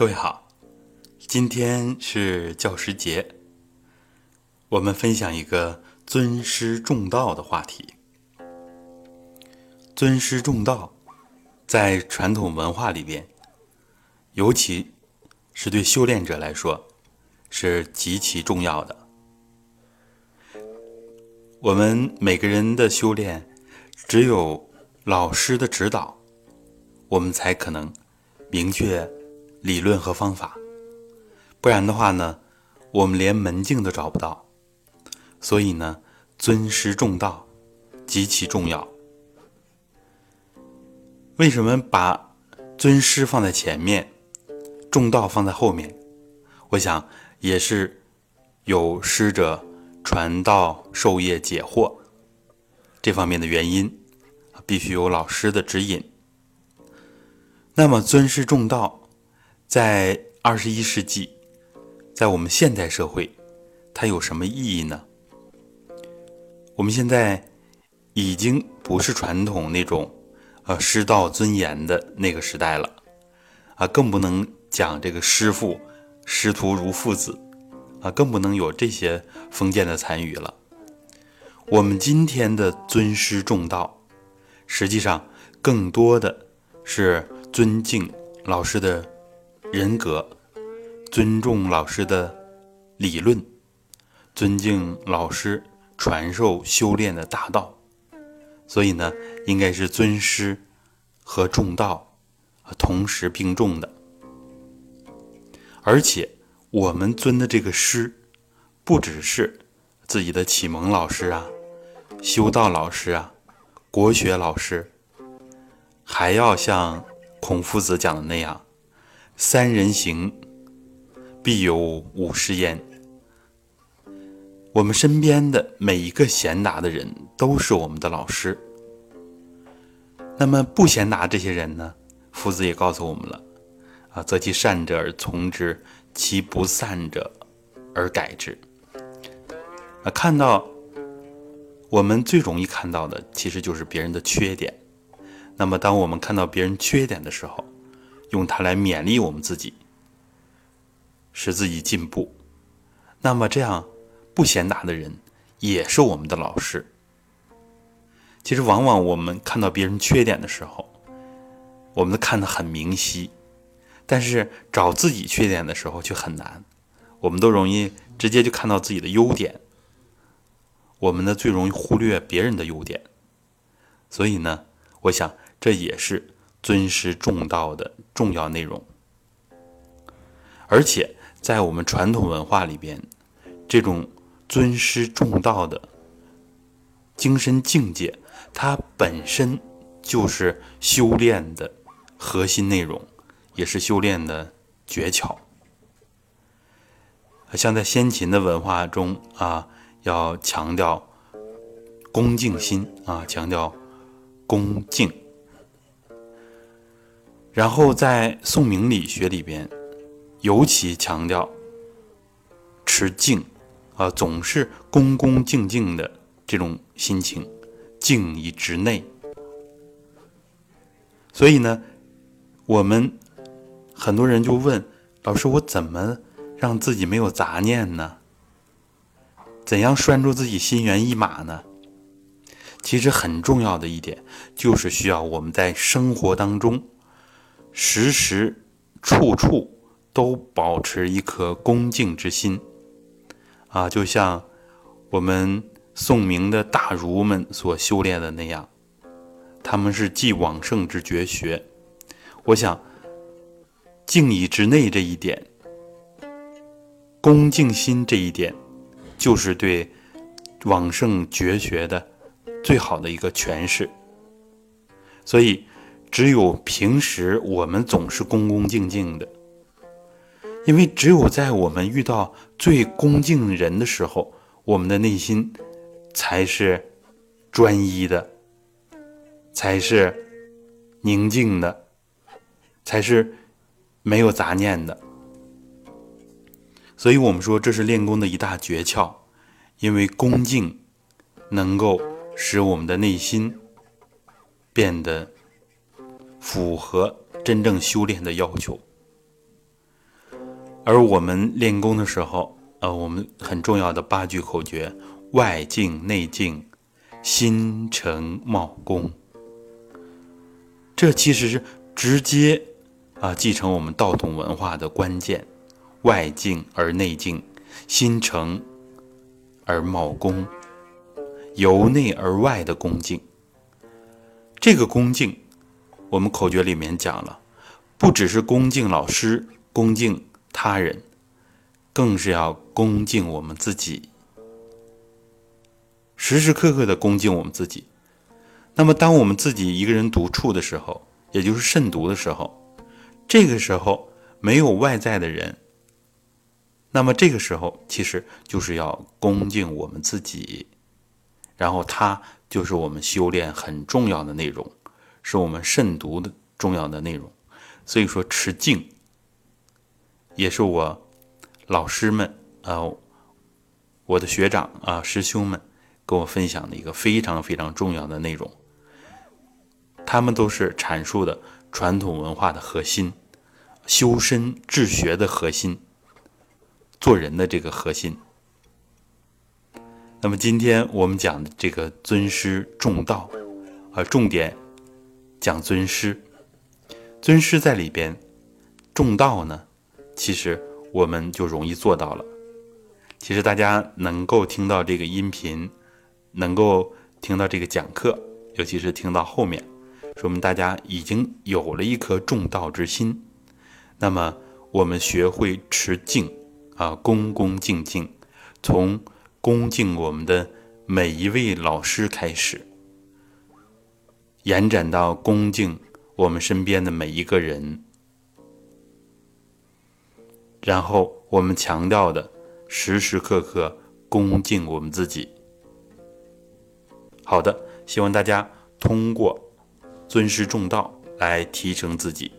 各位好，今天是教师节，我们分享一个尊师重道的话题。尊师重道在传统文化里边，尤其是对修炼者来说，是极其重要的。我们每个人的修炼，只有老师的指导，我们才可能明确理论和方法。不然的话呢，我们连门径都找不到。所以呢，尊师重道极其重要。为什么把尊师放在前面，重道放在后面？我想也是有师者。传道授业解惑这方面的原因，必须有老师的指引。那么尊师重道，在二十一世纪，在我们现代社会，它有什么意义呢？我们现在已经不是传统那种呃师道尊严的那个时代了，啊，更不能讲这个师父师徒如父子。啊，更不能有这些封建的残余了。我们今天的尊师重道，实际上更多的是尊敬老师的人格，尊重老师的理论，尊敬老师传授修炼的大道。所以呢，应该是尊师和重道同时并重的，而且。我们尊的这个师，不只是自己的启蒙老师啊、修道老师啊、国学老师，还要像孔夫子讲的那样：“三人行，必有五师焉。”我们身边的每一个贤达的人都是我们的老师。那么不贤达这些人呢？夫子也告诉我们了：“啊，择其善者而从之。”其不善者而改之。啊，看到我们最容易看到的，其实就是别人的缺点。那么，当我们看到别人缺点的时候，用它来勉励我们自己，使自己进步。那么，这样不贤达的人也是我们的老师。其实，往往我们看到别人缺点的时候，我们都看得很明晰。但是找自己缺点的时候却很难，我们都容易直接就看到自己的优点。我们呢最容易忽略别人的优点，所以呢，我想这也是尊师重道的重要内容。而且在我们传统文化里边，这种尊师重道的精神境界，它本身就是修炼的核心内容。也是修炼的诀窍，像在先秦的文化中啊，要强调恭敬心啊，强调恭敬。然后在宋明理学里边，尤其强调持静啊，总是恭恭敬敬的这种心情，静以直内。所以呢，我们。很多人就问老师：“我怎么让自己没有杂念呢？怎样拴住自己心猿意马呢？”其实很重要的一点就是需要我们在生活当中时时处处都保持一颗恭敬之心啊，就像我们宋明的大儒们所修炼的那样，他们是继往圣之绝学。我想。敬以之内这一点，恭敬心这一点，就是对往圣绝学的最好的一个诠释。所以，只有平时我们总是恭恭敬敬的，因为只有在我们遇到最恭敬人的时候，我们的内心才是专一的，才是宁静的，才是。没有杂念的，所以我们说这是练功的一大诀窍，因为恭敬能够使我们的内心变得符合真正修炼的要求。而我们练功的时候，呃，我们很重要的八句口诀：外静内静，心诚茂功。这其实是直接啊继承我们道统文化的关键：外静而内静，心诚而茂功，由内而外的恭敬。这个恭敬，我们口诀里面讲了，不只是恭敬老师、恭敬他人，更是要恭敬我们自己，时时刻刻的恭敬我们自己。那么，当我们自己一个人独处的时候，也就是慎独的时候，这个时候没有外在的人，那么这个时候其实就是要恭敬我们自己，然后他就是我们修炼很重要的内容，是我们慎独的重要的内容。所以说，持静也是我老师们呃，我的学长啊师兄们跟我分享的一个非常非常重要的内容。他们都是阐述的传统文化的核心，修身治学的核心，做人的这个核心。那么今天我们讲的这个尊师重道，啊，重点讲尊师。尊师在里边，重道呢，其实我们就容易做到了。其实大家能够听到这个音频，能够听到这个讲课，尤其是听到后面。说明大家已经有了一颗重道之心，那么我们学会持敬啊，恭恭敬敬，从恭敬我们的每一位老师开始，延展到恭敬我们身边的每一个人，然后我们强调的时时刻刻恭敬我们自己。好的，希望大家通过。尊师重道，来提升自己。